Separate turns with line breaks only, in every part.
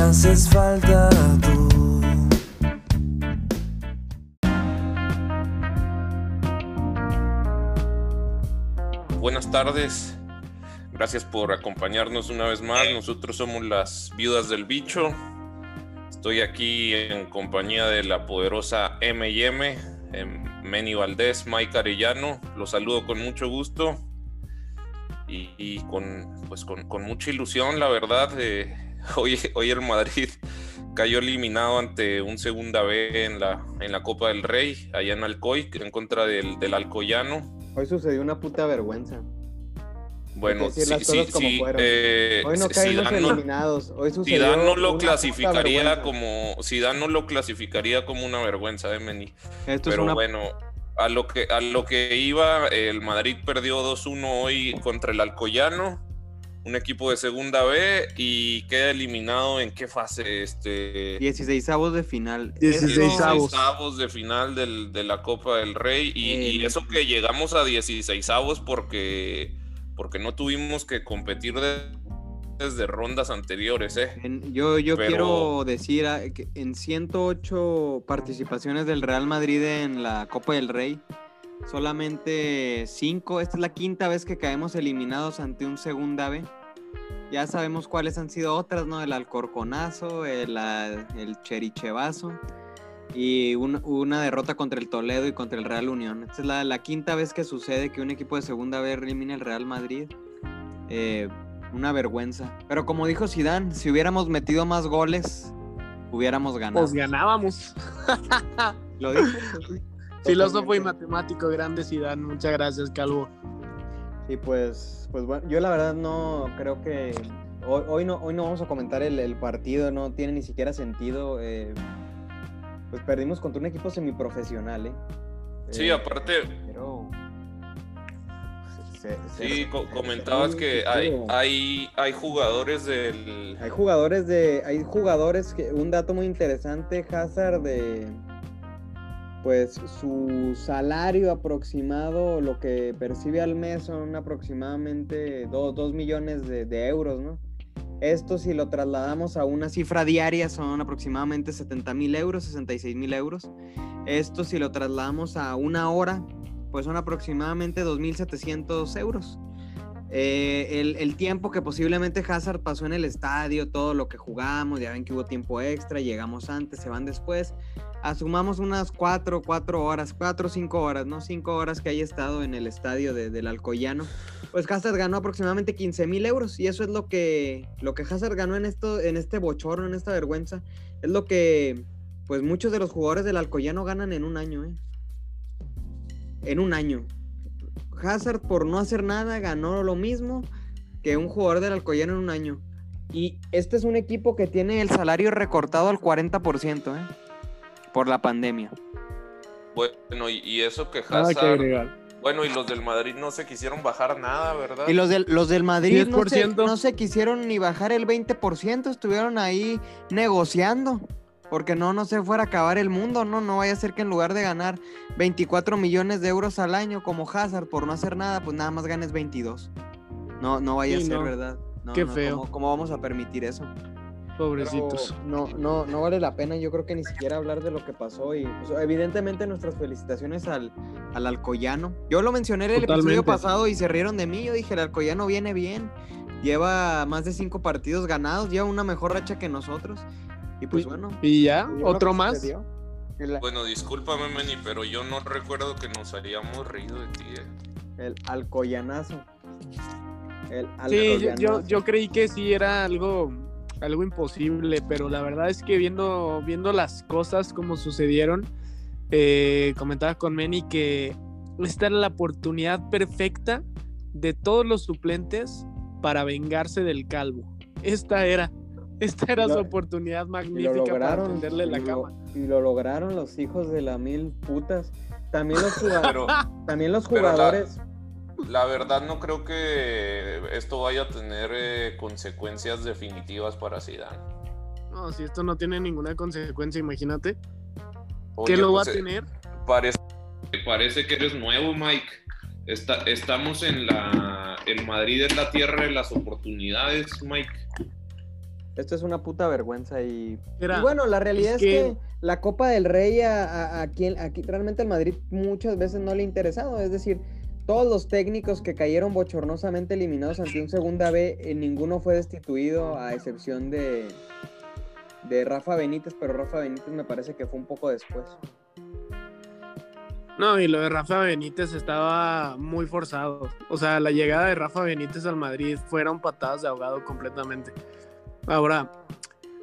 Haces falta tú.
Buenas tardes. Gracias por acompañarnos una vez más. Nosotros somos las viudas del bicho. Estoy aquí en compañía de la poderosa M&M, Meni Valdés, Mike Arellano. Los saludo con mucho gusto y, con, pues con, con mucha ilusión, la verdad. hoy, hoy el Madrid cayó eliminado ante un segunda B en la, en la Copa del Rey, allá en Alcoy, en contra del, del Alcoyano.
Hoy sucedió una puta vergüenza.
Bueno, sí, sí, sí, eh,
Hoy no
Zidane no-
eliminados. Hoy sucedió
Zidane no lo clasificaría como Zidane no lo clasificaría como una vergüenza de Meni.
Esto es
Pero
una
bueno, a lo que a lo que iba, el Madrid perdió 2-1 hoy contra el Alcoyano, un equipo de segunda B y queda eliminado en qué fase este
16 avos de final.
16 avos.
avos de final del- de la Copa del Rey y, y eso que llegamos a 16 avos porque porque no tuvimos que competir de- desde rondas anteriores, ¿eh?
En- yo yo
Pero-
quiero decir ah, que en 108 participaciones del Real Madrid en la Copa del Rey, solamente 5. Esta es la quinta vez que caemos eliminados ante un segunda B. Ya sabemos cuáles han sido otras, ¿no? El Alcorconazo, el, el Cherichevazo y un- una derrota contra el Toledo y contra el Real Unión. Esta es la, la quinta vez que sucede que un equipo de segunda B elimina el Real Madrid. Eh, una vergüenza. Pero como dijo Zidane, si hubiéramos metido más goles, hubiéramos ganado.
Pues ganábamos.
Lo dijo.
Filósofo y matemático, grande Zidane. Muchas gracias, Calvo.
Y pues, pues bueno, yo la verdad no creo que hoy, hoy no hoy no vamos a comentar el, el partido, no tiene ni siquiera sentido. eh, pues perdimos contra un equipo semiprofesional, ¿eh?
Sí,
Eh,
aparte
pero se- se-
Sí,
se-
co-
se-
comentabas
se-
que hay, hay, hay jugadores del...
Hay jugadores de. Hay jugadores que. Un dato muy interesante, Hazard de. Pues su salario aproximado, lo que percibe al mes son aproximadamente 2 millones de, de euros, ¿no? Esto si lo trasladamos a una cifra diaria son aproximadamente 70 mil euros, 66 mil euros. Esto si lo trasladamos a una hora, pues son aproximadamente 2.700 euros. Eh, el, tiempo que posiblemente Hazard pasó en el estadio, todo lo que jugamos, ya ven que hubo tiempo extra, llegamos antes, se van después. Asumamos unas cuatro, cuatro horas, cuatro o cinco horas, ¿no? Cinco horas que haya estado en el estadio de- del Alcoyano. Pues Hazard ganó aproximadamente 15 mil euros y eso es lo que, lo que Hazard ganó en, esto, en este bochorno, en esta vergüenza. Es lo que, pues muchos de los jugadores del Alcoyano ganan en un año, ¿eh? En un año. Hazard por no hacer nada ganó lo mismo que un jugador del Alcoyano en un año. Y este es un equipo que tiene el salario recortado al 40%, ¿eh? Por la pandemia.
Bueno, y, y eso que Hazard... Bueno, y los del Madrid no se quisieron bajar nada, ¿verdad?
Y los del, los del Madrid no se,
10%.
no se quisieron ni bajar el 20%, estuvieron ahí negociando. Porque no, no se fuera a acabar el mundo, ¿no? No vaya a ser que en lugar de ganar 24 millones de euros al año como Hazard por no hacer nada, pues nada más ganes 22. No, no vaya
Sí,
a ser,
no.
¿verdad? No,
Qué
no,
feo.
¿cómo, cómo vamos a permitir eso?
Pobrecitos.
Pero no, no, no vale la pena, yo creo que ni siquiera hablar de lo que pasó y pues, evidentemente nuestras felicitaciones al, al Alcoyano. Yo lo mencioné en el episodio
Totalmente.
pasado y se rieron de mí, yo dije el Alcoyano viene bien, lleva más de cinco partidos ganados, lleva una mejor racha que nosotros y pues
Y-
bueno.
Y ya,
lo
otro más.
Bueno, discúlpame, Meni, pero yo no recuerdo que nos hayamos reído de ti. eh.
el Alcoyanazo. El
Sí, yo, yo, creí que sí era algo, algo imposible, pero la verdad es que viendo, viendo las cosas como sucedieron, eh, comentaba con Manny que esta era la oportunidad perfecta de todos los suplentes para vengarse del calvo. Esta era. Esta era
lo-
su oportunidad
lo
magnífica para tenderle la
y lo- y lo lograron los hijos de la mil putas. También los, juga-
Pero
también los
la-
jugadores.
la verdad no creo que esto vaya a tener eh, consecuencias definitivas para Zidane.
No, si esto no tiene ninguna consecuencia, imagínate.
Oye,
¿Qué lo
pues,
va a
eh,
tener?
Parece, parece que eres nuevo, Mike. Está- estamos en la. El Madrid es la tierra de las oportunidades, Mike.
Esto es una puta vergüenza y,
Era-
y bueno, la realidad es,
es
que...
que-
la Copa del Rey a, a- a quien aquí realmente al Madrid muchas veces no le ha interesado, es decir, todos los técnicos que cayeron bochornosamente eliminados ante un segunda B, eh, ninguno fue destituido a excepción de de Rafa Benítez, pero Rafa Benítez me parece que fue un poco después.
No, y lo de Rafa Benítez estaba muy forzado. O sea, la llegada de Rafa Benítez al Madrid fueron patadas de ahogado completamente. Ahora,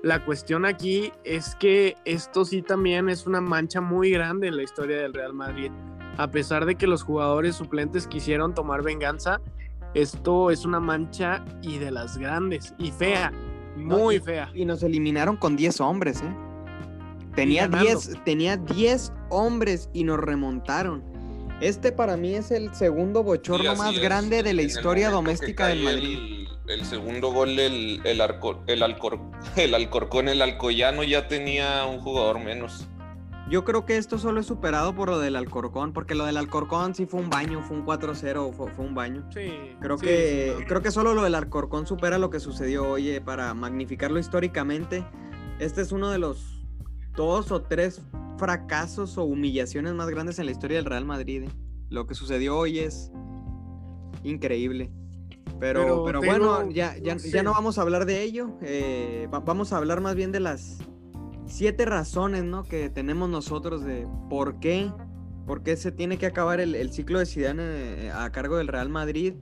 la cuestión aquí es que esto sí también es una mancha muy grande en la historia del Real Madrid. A pesar de que los jugadores suplentes quisieron tomar venganza, esto es una mancha y de las grandes y fea, muy
y-
fea.
Y nos eliminaron con 10 hombres, ¿eh? Tenía
ganando.
10, tenía 10 hombres y nos remontaron. Este para mí es el segundo bochorno más
es.
grande de la historia doméstica del Madrid.
El, el segundo gol, el, el, Arco- el, Alcor- el Alcorcón, el Alcoyano ya tenía un jugador menos.
Yo creo que esto solo es superado por lo del Alcorcón, porque lo del Alcorcón sí fue un baño, fue un 4-0, fue, fue un baño.
Sí,
Creo
sí,
que
sí, no.
creo que solo lo del Alcorcón supera lo que sucedió hoy para magnificarlo históricamente. Este es uno de los dos o tres fracasos o humillaciones más grandes en la historia del Real Madrid. eh. Lo que sucedió hoy es increíble. Pero,
Pero
pero,
tengo-
bueno, ya, ya,
no
ya no vamos a hablar de ello. eh, va- vamos a hablar más bien de las siete razones ¿no? que tenemos nosotros de por qué, por qué se tiene que acabar el, el ciclo de Zidane eh, a cargo del Real Madrid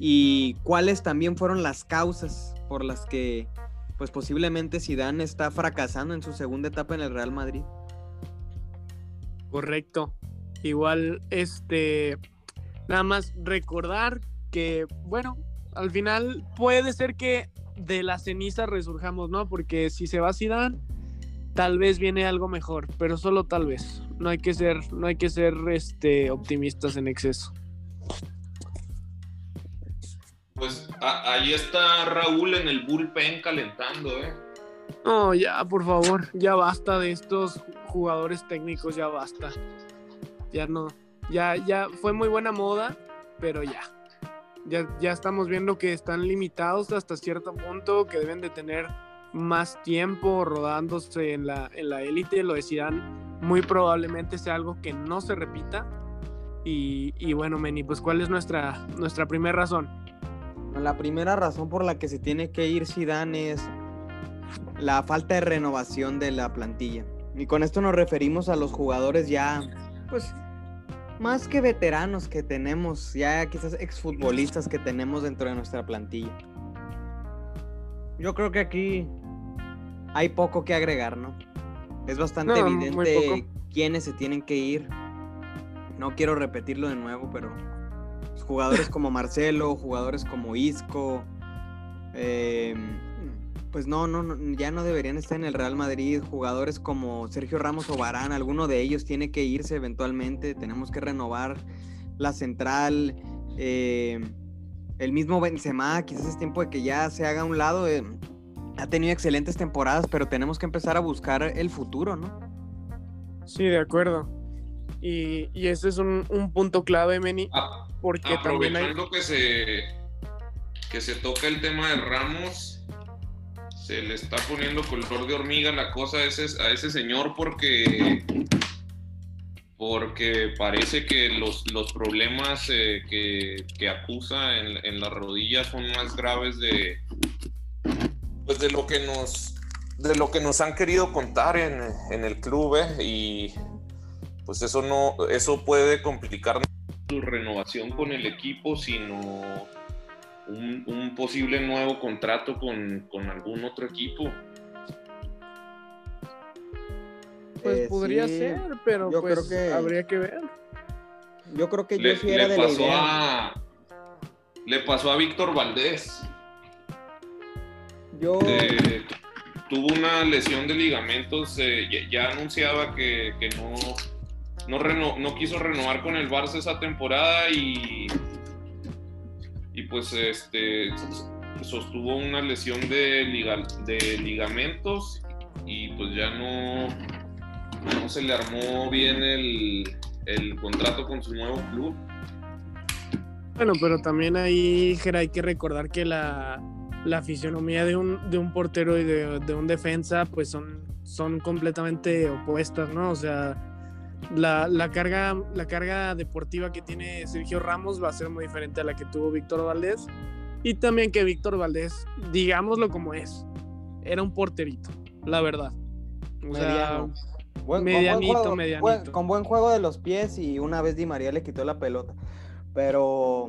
y cuáles también fueron las causas por las que pues posiblemente Zidane está fracasando en su segunda etapa en el Real Madrid.
Correcto. Igual, este, nada más recordar que, bueno, al final puede ser que de la ceniza resurjamos, ¿no? Porque si se va Zidane, tal vez viene algo mejor, pero solo tal vez. No hay que ser, no hay que ser, este, optimistas en exceso.
Pues a- ahí está Raúl en el bullpen calentando, ¿eh?
No, ya, por favor, ya basta de estos jugadores técnicos, ya basta. Ya no, ya, ya fue muy buena moda, pero ya. Ya, ya estamos viendo que están limitados hasta cierto punto, que deben de tener más tiempo rodándose en la en la élite, lo decían, muy probablemente sea algo que no se repita. Y, y bueno, Meni, pues ¿cuál es nuestra, nuestra primera razón?
La primera razón por la que se tiene que ir Zidane es la falta de renovación de la plantilla. Y con esto nos referimos a los jugadores ya, pues, más que veteranos que tenemos, ya quizás exfutbolistas que tenemos dentro de nuestra plantilla. Yo creo que aquí hay poco que agregar, ¿no? Es bastante
No,
evidente quiénes se tienen que ir. No quiero repetirlo de nuevo, pero jugadores como Marcelo, jugadores como Isco, eh, pues no, no, no, ya no deberían estar en el Real Madrid. Jugadores como Sergio Ramos o Varane, alguno de ellos tiene que irse eventualmente. Tenemos que renovar la central. eh, el mismo Benzema, quizás es tiempo de que ya se haga a un lado. eh, ha tenido excelentes temporadas, pero tenemos que empezar a buscar el futuro, ¿no?
Sí, de acuerdo. Y, y ese es un, un punto clave, Meni,
A-
porque también hay...
Aprovechando que se, que se toca el tema de Ramos, se le está poniendo color de hormiga la cosa a ese, a ese señor porque, porque parece que los, los problemas eh, que, que acusa en, en las rodillas son más graves de, pues de lo que nos de lo que nos han querido contar en, en el club ¿eh? y pues eso no eso puede complicar su renovación con el equipo, sino un, un posible nuevo contrato con, con algún otro equipo.
Pues
Eh,
podría
sí,
ser, pero
yo
pues
creo que-
habría que ver.
Yo creo que
Le,
yo sí era
le
de la
pasó
idea.
a le pasó a Víctor Valdés
Yo,
de, tuvo una lesión de ligamentos, eh, ya, anunciaba que, no, no, no, quiso renovar con el Barça esa temporada y pues este, sostuvo una lesión de, de ligamentos y pues ya no, no se le armó bien el, el contrato con su nuevo club.
Bueno, pero también ahí, hay que recordar que la, la fisionomía de un, de un portero y de, de, un defensa, pues son, son completamente opuestas, ¿no? O sea, la, la, carga, la carga deportiva que tiene Sergio Ramos va a ser muy diferente a la que tuvo Víctor Valdés. Y también que Víctor Valdés, digámoslo como es, era un porterito, la verdad. O sea,
medianito, medianito. con buen juego de los pies y una vez Di María le quitó la pelota. Pero,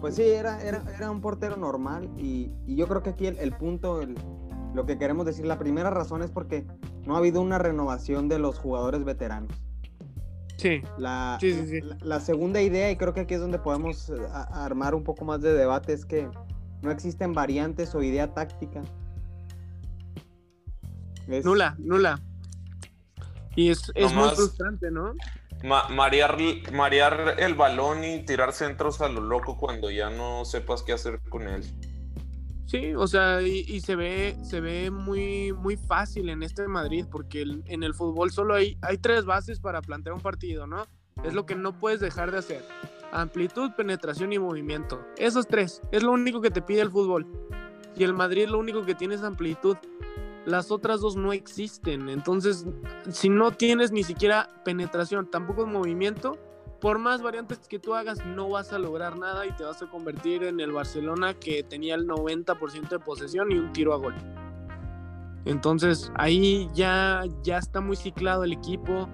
pues sí, era, era, un portero normal y, yo creo que aquí el, punto, lo que queremos decir, la primera razón es porque no ha habido una renovación de los jugadores veteranos.
Sí.
La, La, segunda idea, y creo que aquí es donde podemos eh, armar un poco más de debate, es que no existen variantes o idea táctica.
Nula, nula. Y es, es muy frustrante, ¿no?
marear, el balón y tirar centros a lo loco cuando ya no sepas qué hacer con él.
Sí, o sea, y, se ve, se ve muy, muy fácil en este Madrid, porque en el fútbol solo hay, hay tres bases para plantear un partido, ¿no? Es lo que no puedes dejar de hacer. Amplitud, penetración y movimiento. Esos tres, es lo único que te pide el fútbol. Y el Madrid lo único que tiene es amplitud las otras dos no existen. Entonces, si no tienes ni siquiera penetración, tampoco movimiento, por más variantes que tú hagas, no vas a lograr nada y te vas a convertir en el Barcelona que tenía el 90% de posesión y un tiro a gol. Entonces, ahí ya, ya está muy ciclado el equipo,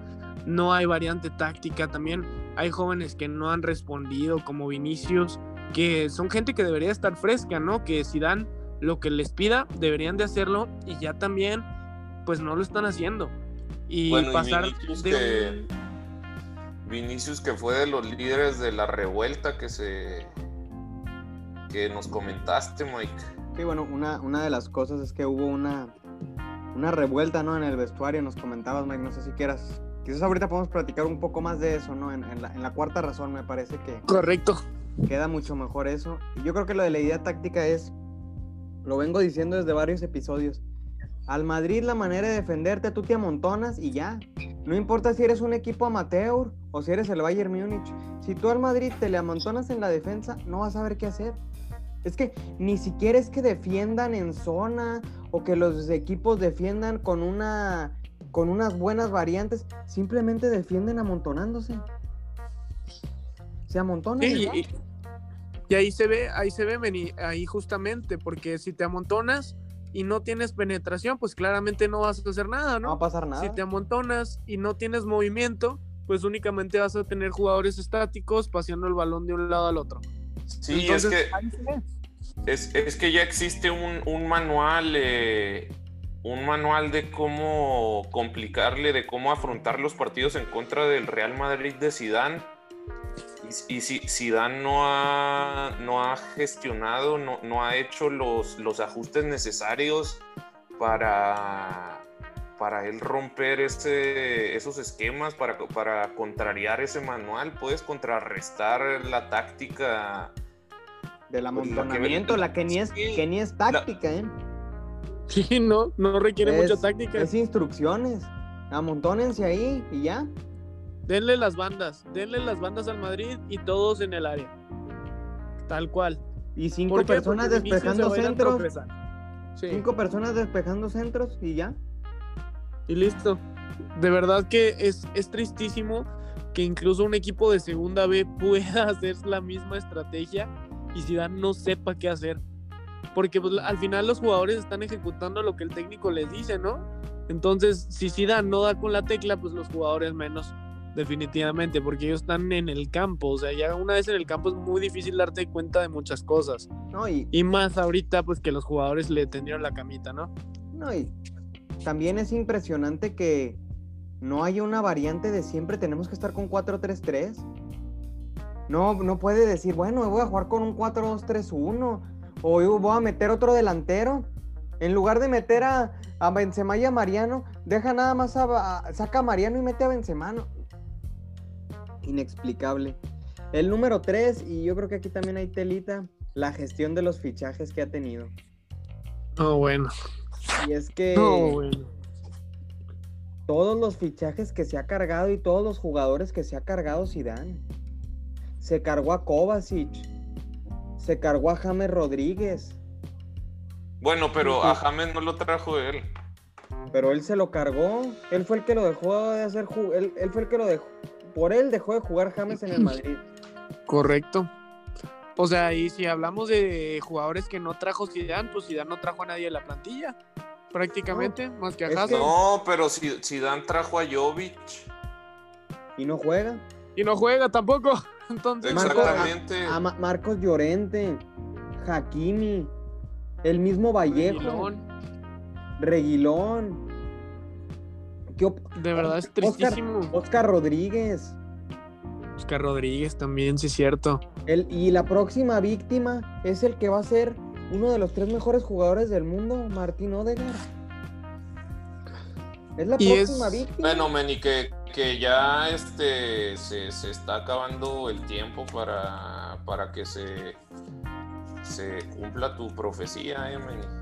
no hay variante táctica también. Hay jóvenes que no han respondido, como Vinicius, que son gente que debería estar fresca, ¿no? Que si dan lo que les pida, deberían de hacerlo y ya también, pues no lo están haciendo. Y pasar
que, Vinicius que fue de los líderes de la revuelta que se que nos comentaste, Mike.
Sí, bueno, una, una de las cosas es que hubo una, una revuelta, ¿no? En el vestuario, nos comentabas, Mike, no sé si quieras. Quizás ahorita podemos platicar un poco más de eso, ¿no? En, en, la, en la cuarta razón me parece que...
Correcto.
Queda mucho mejor eso. Y yo creo que lo de la idea táctica es lo vengo diciendo desde varios episodios. Al Madrid la manera de defenderte, tú te amontonas y ya. No importa si eres un equipo amateur o si eres el Bayern Múnich. Si tú al Madrid te le amontonas en la defensa, no vas a saber qué hacer. Es que ni siquiera es que defiendan en zona o que los equipos defiendan con una con unas buenas variantes, simplemente defienden amontonándose. Se amontonan. y,
y ahí se ve, ahí se ve, ahí justamente, porque si te amontonas y no tienes penetración, pues claramente no vas a hacer nada, ¿no?
No va a pasar nada.
Si te amontonas y no tienes movimiento, pues únicamente vas a tener jugadores estáticos paseando el balón de un lado al otro.
Sí, es que es, que ya existe un, manual, eh, un manual de cómo complicarle, de cómo afrontar los partidos en contra del Real Madrid de Sidán y si Zidane no ha, no ha gestionado, no, no ha hecho los, los ajustes necesarios para, para él romper ese, esos esquemas, para, para contrariar ese manual, puedes contrarrestar la táctica.
Del amontonamiento, la que, ni es, que ni es táctica, ¿eh?
Sí, no, no requiere mucha táctica.
Es instrucciones. Amontónense ahí y ya.
Denle las bandas, denle las bandas al Madrid y todos en el área. Tal cual.
Y cinco personas despejando centros. Cinco personas despejando centros y ya.
Y listo. De verdad que es, es tristísimo que incluso un equipo de segunda B pueda hacer la misma estrategia y Zidane no sepa qué hacer. Porque pues, al final los jugadores están ejecutando lo que el técnico les dice, ¿no? Entonces, si Zidane no da con la tecla, pues los jugadores menos definitivamente, porque ellos están en el campo, o sea, ya una vez en el campo es muy difícil darte cuenta de muchas cosas.
No, y,
y más ahorita, pues que los jugadores le tendieron la camita, ¿no?
No, y también es impresionante que no haya una variante de siempre tenemos que estar con 4-3-3. No, no puede decir, bueno, voy a jugar con un 4-2-3-1 o voy a meter otro delantero. En lugar de meter a, a Benzema y a Mariano, deja nada más a, a- saca a Mariano y mete a Benzema. Inexplicable. El número 3, y yo creo que aquí también hay telita, la gestión de los fichajes que ha tenido.
No, bueno.
Y es que
No, bueno.
todos los fichajes que se ha cargado y todos los jugadores que se ha cargado Zidane. Se cargó a Kovacic. Se cargó a James Rodríguez.
Bueno, pero a James no lo trajo él.
Pero él se lo cargó. Él fue el que lo dejó de hacer. ju- Él, él fue el que lo dejó. Por él dejó de jugar James en el Madrid.
Correcto. O sea, y si hablamos de jugadores que no trajo Zidane, pues Zidane no trajo a nadie de la plantilla, prácticamente, más que a Hazard.
No, pero si Zidane trajo a Jovic.
Y no juega.
Y no juega tampoco. Entonces,
Marco-
Exactamente.
A Ma- Marcos Llorente. Hakimi. El mismo Vallejo.
Reguilón,
Reguilón. ¿Qué op-
de verdad es
Oscar-
tristísimo.
Oscar Rodríguez.
Oscar Rodríguez también, sí es cierto.
El, y la próxima víctima es el que va a ser uno de los tres mejores jugadores del mundo, Martín Odegaard. Es la
Y
próxima
es-
víctima.
Bueno, Meni, que, que ya este se, se está acabando el tiempo para, para que se, se cumpla tu profecía, eh, Meni.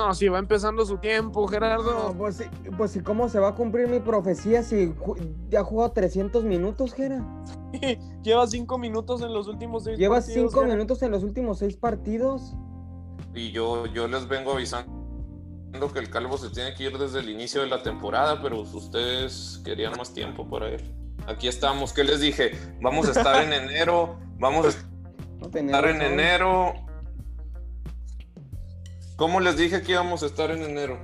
No, sí, va empezando su tiempo,
No,
Gerardo.
pues, sí, pues sí, ¿cómo se va a cumplir mi profecía si ju- ya ha jugado 300 minutos, Gera?
Lleva cinco minutos en los últimos seis
Llevas
partidos,
5
Gera.
minutos en los últimos 6 partidos.
Y yo, yo les vengo avisando que el Calvo se tiene que ir desde el inicio de la temporada, pero ustedes querían más tiempo para él. Aquí estamos, ¿qué les dije? Vamos a estar en enero, vamos a
No
estar en
razón.
enero. ¿Cómo les dije que íbamos a estar en enero?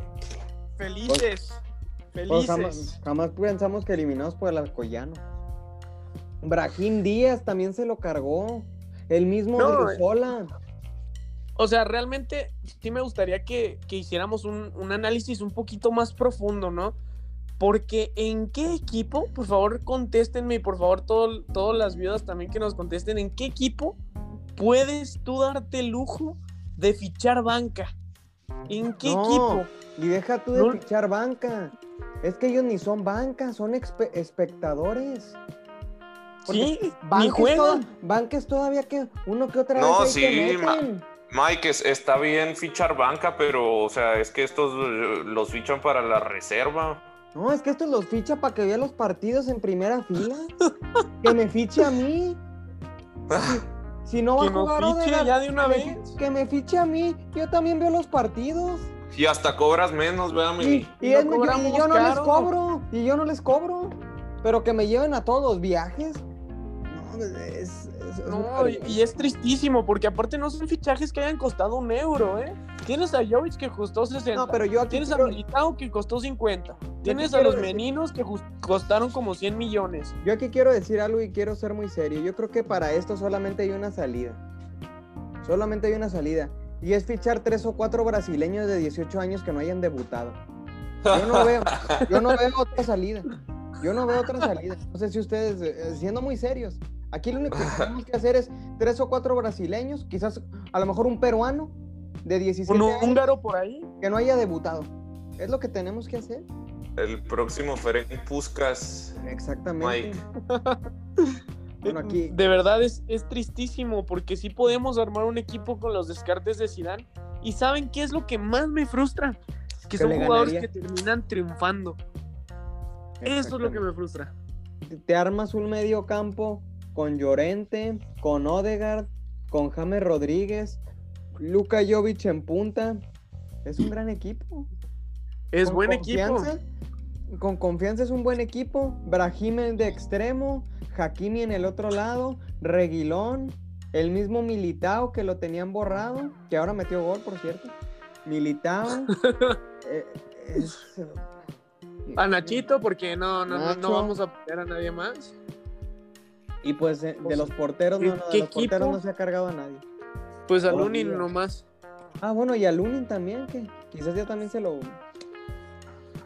Felices.
Pues
Felices.
jamás, jamás pensamos que eliminados por el Alcoyano. Brahim Díaz también se lo cargó. El mismo
No,
Odriozola.
O sea, realmente sí me gustaría que, que hiciéramos un, un análisis un poquito más profundo, ¿no? Porque en qué equipo, por favor, contéstenme y por favor todo- todas las viudas también que nos contesten, ¿en qué equipo puedes tú darte el lujo de fichar banca? ¿En qué
No,
equipo?
Y deja tú de
No.
fichar banca. Es que ellos ni son banca, son espectadores.
Sí,
Banca
ni
es,
juegan.
toda- banca es todavía que uno que otra
No,
vez que
sí. Mike, es- está bien fichar banca, pero, o sea, es que estos eh, los fichan para la reserva.
No, es que estos los ficha para que vea los partidos en primera fila. que me fiche a mí. Si no va a jugar
fiche
Odegaard,
ya de una
que me
vez.
que me fiche a mí. Yo también veo los partidos.
Y hasta cobras menos, véame.
Y, y
Y no
es- yo, y yo no les cobro. Y yo no les cobro. Pero que me lleven a todos los viajes. No, es, es- es
No, y, y es tristísimo, porque aparte no son fichajes que hayan costado un euro, ¿eh? Tienes a Jovic que costó 60.
No, pero yo aquí
Tienes a Militao que costó 50. Tienes a los
decir-
meninos que costaron como 100 millones.
Yo aquí quiero decir algo y quiero ser muy serio. Yo creo que para esto solamente hay una salida. Solamente hay una salida. Y es fichar tres o cuatro brasileños de 18 años que no hayan debutado. Yo no veo, yo no veo otra salida. Yo no veo otra salida. No sé si ustedes, eh, siendo muy serios, aquí lo único que tenemos que hacer es tres o cuatro brasileños, quizás a lo mejor un peruano de 17
Un
años
húngaro por ahí.
que no haya debutado. Es lo que tenemos que hacer.
El próximo Ferenc Puskas.
Exactamente. Bueno, aquí
De verdad es, es tristísimo, porque sí podemos armar un equipo con los descartes de Zidane. ¿Y saben qué es lo que más me frustra? Que
Que
son jugadores
ganaría.
que terminan triunfando. Eso es lo que me frustra.
te armas un medio campo con Llorente, con Odegaard, con James Rodríguez, Luka Jovic en punta. Es un gran equipo.
Es
Con
buen equipo.
Con confianza es un buen equipo. Brahim de extremo, Hakimi en el otro lado, Reguilón, el mismo Militao que lo tenían borrado, que ahora metió gol, por cierto. Militao. eh, es-
A Nachito, porque no, no, no vamos a poner a nadie más.
Y pues de
Pues,
los porteros,
¿qué-
no, no, de los porteros no se ha cargado a nadie.
Pues a Lunin nomás.
Ah, bueno, y a Lunin también, que quizás ya también se lo,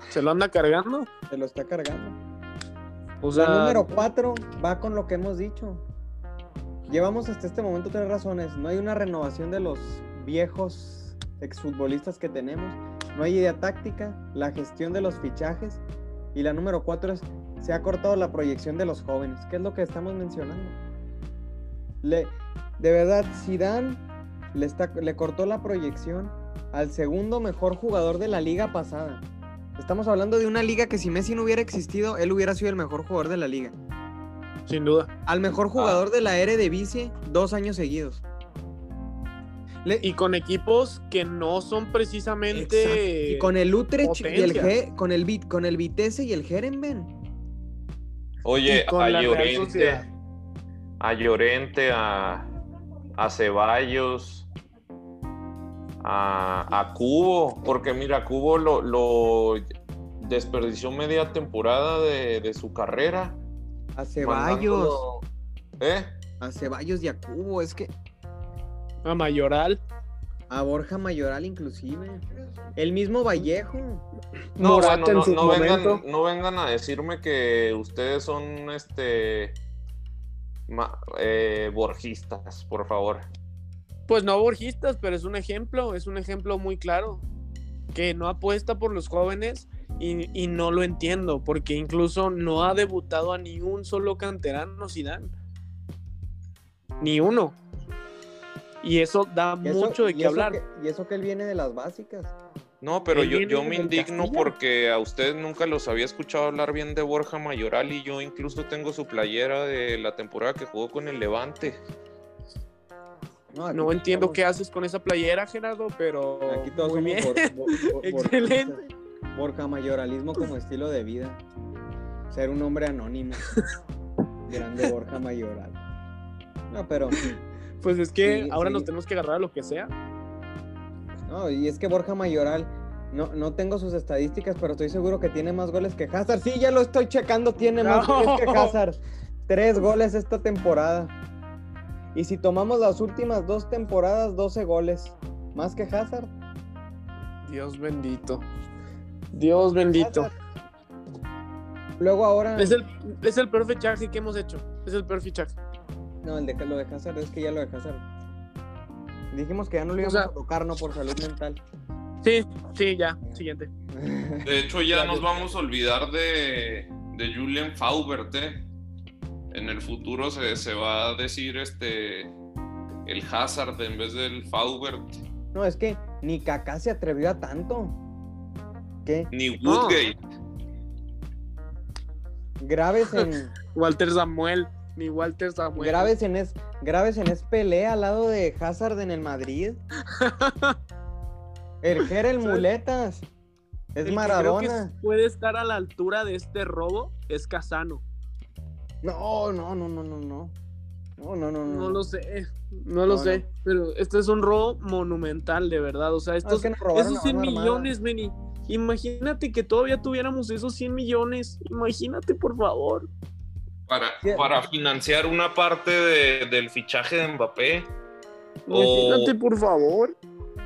Se lo anda cargando.
se lo está cargando.
O
La
sea,
número 4 va con lo que hemos dicho. Llevamos hasta este momento tres razones. No hay una renovación de los viejos exfutbolistas que tenemos. No hay idea táctica, la gestión de los fichajes. Y la número cuatro es, se ha cortado la proyección de los jóvenes, que es lo que estamos mencionando. Le, de verdad, Zidane le, está, le cortó la proyección al segundo mejor jugador de la liga pasada. Estamos hablando de una liga que si Messi no hubiera existido, él hubiera sido el mejor jugador de la liga.
Sin duda.
Al mejor jugador de la Eredivisie dos años seguidos. Le-
Y con equipos que no son precisamente.
Exacto. Y con el Utrecht y el. G, con el Vit, con el Vitesse y el Herenben.
Oye, a Llorente, a Llorente, a, a Ceballos, a, a Cubo, porque mira, Cubo lo, lo desperdició media temporada de, de su carrera.
A Ceballos.
mandándolo- ¿Eh?
A Ceballos y a Cubo. Es que
A Mayoral.
A Borja Mayoral inclusive. El mismo Vallejo.
No,
Morata
bueno,
en
no,
su
no vengan,
momento.
no vengan a decirme que ustedes son este ma- eh, borgistas, por favor.
Pues no borgistas, pero es un ejemplo, es un ejemplo muy claro. Que no apuesta por los jóvenes y, y no lo entiendo, porque incluso no ha debutado a ni un solo canterano Zidane. Ni uno. Y eso da
Y eso-
mucho de qué hablar.
que- y eso que él viene de las básicas.
No, pero yo, yo me indigno
Castilla.
porque a ustedes nunca los había escuchado hablar bien de Borja Mayoral y yo incluso tengo su playera de la temporada que jugó con el Levante.
aquí
No entiendo qué haces con esa playera, Gerardo, pero
Aquí todos
muy bien.
somos bor- bor- bor-
Excelente.
Borja Mayoralismo como estilo de vida. Ser un hombre anónimo. Grande Borja Mayoral. No, pero.
Pues es que
Sí,
ahora
sí.
nos tenemos que agarrar a lo que sea.
No, y es que Borja Mayoral. No, no tengo sus estadísticas, pero estoy seguro que tiene más goles que Hazard. Sí, ya lo estoy checando, tiene más goles que Hazard. Tres goles esta temporada. Y si tomamos las últimas dos temporadas, 12 goles. Más que Hazard.
Dios bendito. Dios bendito.
Hazard. Luego ahora.
Es el, es el peor fichaje que hemos hecho. Es el peor fichaje.
No, el de, lo de Hazard es que ya lo de Hazard. Dijimos que ya no lo
O
íbamos
sea-
a tocar, ¿no? Por salud mental.
Sí, sí, ya. Siguiente.
De hecho, ya nos vamos a olvidar de, de Julian Faubert. ¿eh? En el futuro se, se va a decir este el Hazard en vez del Faubert.
No, es que ni Kaká se atrevió a tanto. ¿Qué?
Ni
No.
Woodgate.
Graves en.
Walter Samuel. Mi Walter Samuel.
graves en es. Graves en es pelea al lado de Hazard en el Madrid. El Jera el muletas.
El
Es
que
Maradona.
Creo que puede estar a la altura de este robo es Casano.
No, no, no, no, no, no. No, no, no, no.
No lo sé. No lo
No,
sé.
no.
Pero este es un robo monumental, de verdad. O sea,
No, es
estos,
que robaron
esos
a
100
mano armada.
millones, Meni. Imagínate que todavía tuviéramos esos 100 millones. Imagínate, por favor.
Para, para financiar una parte de- del fichaje de Mbappé.
Imagínate,
O-
por favor.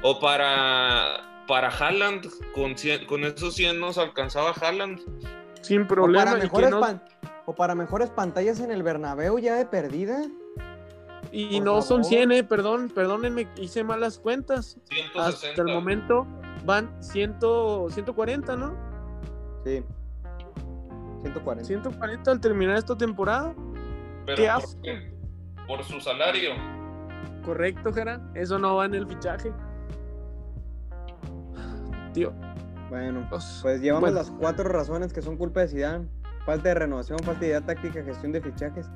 O para, para Haaland. Con, cien- con esos 100 nos alcanzaba Haaland.
Sin
O
problema.
para,
y que
mejores
no-
pan- o para mejores pantallas en el Bernabéu ya de perdida.
Y
Por
no son
favor.
100, eh, perdón, perdónenme, hice malas cuentas.
160.
Hasta el momento van 100, 140, ¿no?
Sí. 140.
140 al terminar esta temporada.
Pero
qué
¿por
asco.
qué? Por su salario.
Correcto, Jera. Eso no va en el fichaje. Tío.
Bueno,
pues,
pues llevamos
bueno,
las cuatro razones que son culpa de Zidane. Falta de renovación, falta de idea táctica, gestión de fichajes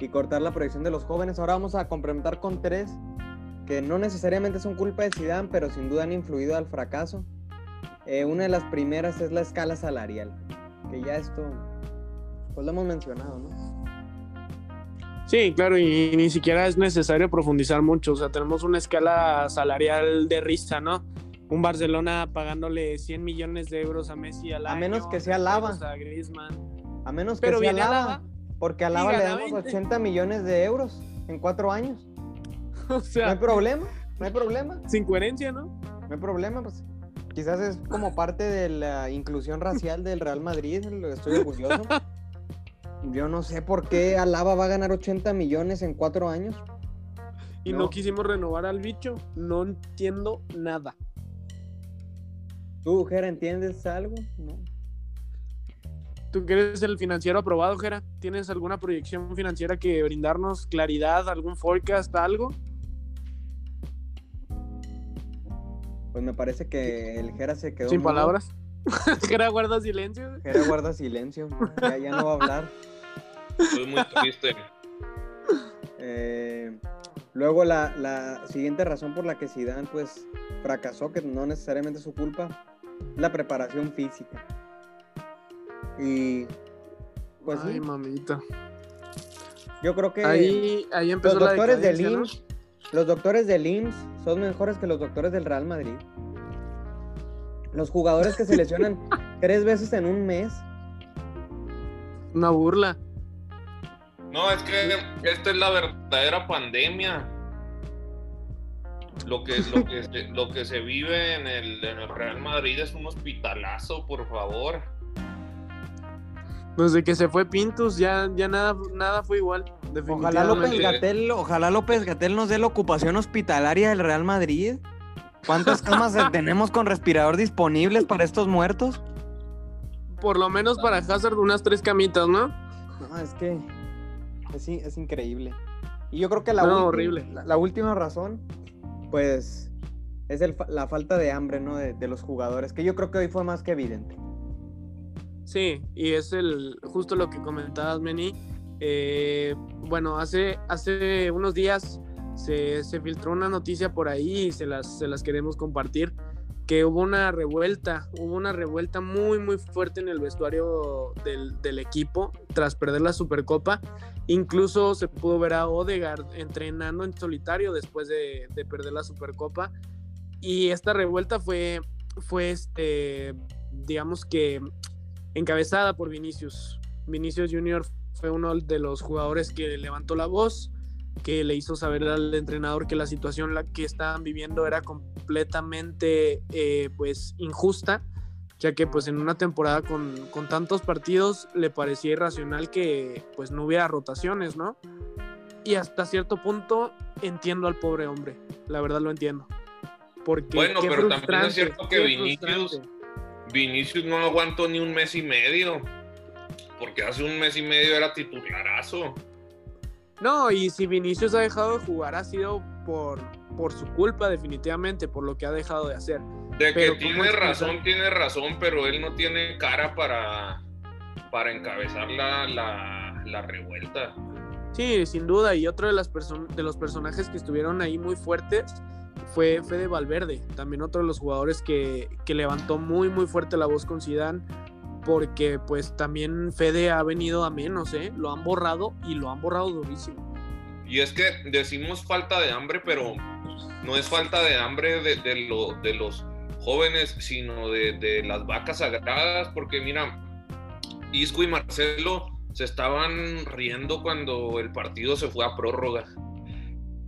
y cortar la proyección de los jóvenes. Ahora vamos a complementar con tres que no necesariamente son culpa de Zidane, pero sin duda han influido al fracaso. Eh, una de las primeras es la escala salarial, que ya esto, pues lo hemos mencionado, ¿no?
Sí, claro, y ni siquiera es necesario profundizar mucho. O sea, tenemos una escala salarial de risa, ¿no? Un Barcelona pagándole 100 millones de euros a Messi al
A
año,
menos que sea Lava.
A Griezmann.
A menos que
Pero
sea Alaba. porque a Alaba le damos
20.
80 millones de euros en cuatro años.
O
No hay
sea,
problema, no hay problema.
sin coherencia, ¿no?
No hay problema, pues. Quizás es como parte de la inclusión racial del Real Madrid, lo- estoy orgulloso. Yo no sé por qué Alaba va a ganar 80 millones en cuatro años.
Y no,
No.
quisimos renovar al bicho. No entiendo nada.
¿Tú, Jera, entiendes algo? No.
¿Tú que eres el financiero aprobado, Jera? ¿Tienes alguna proyección financiera que brindarnos claridad, algún forecast, algo?
Pues me parece que el Jera se quedó.
Sin
mudo.
palabras. Jera guarda silencio.
Jera guarda silencio. Ya, ya no va a hablar.
Estoy muy triste.
Eh, luego la, la siguiente razón por la que Zidane pues fracasó, que no necesariamente es su culpa, la preparación física. Y pues
Ay,
sí,
mamita.
yo creo que
Ahí, ahí
los
empezó la
doctores del. IMSS, los doctores del IMSS son mejores que los doctores del Real Madrid. Los jugadores que se lesionan tres veces en un mes.
Una burla.
No, es que esta es la verdadera pandemia. Lo que, lo que, se, lo que se vive en el, en el Real Madrid es un hospitalazo, por favor.
Desde que se fue Pintus, ya, ya nada, nada fue igual.
Ojalá López. Gatel, ojalá López Gatel nos dé la ocupación hospitalaria del Real Madrid. ¿Cuántas camas tenemos con respirador disponibles para estos muertos?
Por lo menos para Hazard unas tres camitas, ¿no?
No, es que es, es increíble. Y yo creo que la,
No,
última,
horrible.
La, la última razón, pues, es el la falta de hambre, ¿no? De, de los jugadores, que yo creo que hoy fue más que evidente.
Sí, y es el justo lo que comentabas, Meni. Eh, bueno, hace, hace unos días se, se filtró una noticia por ahí y se las, se las queremos compartir, que hubo una revuelta, hubo una revuelta muy, muy fuerte en el vestuario del, equipo tras perder la Supercopa. Incluso se pudo ver a Odegaard entrenando en solitario después de, de perder la Supercopa. Y esta revuelta fue, fue este, digamos que encabezada por Vinicius. Vinicius Junior fue uno de los jugadores que levantó la voz, que le hizo saber al entrenador que la situación la que estaban viviendo era completamente eh, pues injusta, ya que pues en una temporada con, con tantos partidos le parecía irracional que pues no hubiera rotaciones, ¿no? Y hasta cierto punto entiendo al pobre hombre, la verdad lo entiendo. Porque
Bueno,
qué
pero también es cierto que Vinicius-. Vinicius no aguantó ni un mes y medio. Porque hace un mes y medio era titularazo.
No, y si Vinicius ha dejado de jugar ha sido por, por su culpa definitivamente, por lo que ha dejado de hacer.
De que
Pero ¿cómo
tiene razón, tiene razón, pero él no tiene cara para, para encabezar la, la, la revuelta.
Sí, sin duda, y otro de, las de los personajes que estuvieron ahí muy fuertes fue Fede Valverde, también otro de los jugadores que, que levantó muy muy fuerte la voz con Zidane, porque pues también Fede ha venido a menos, ¿eh? Lo han borrado y lo han borrado durísimo.
Y es que decimos falta de hambre, pero no es falta de hambre de, de de los jóvenes, sino de, las vacas sagradas, porque mira, Isco y Marcelo se estaban riendo cuando el partido se fue a prórroga.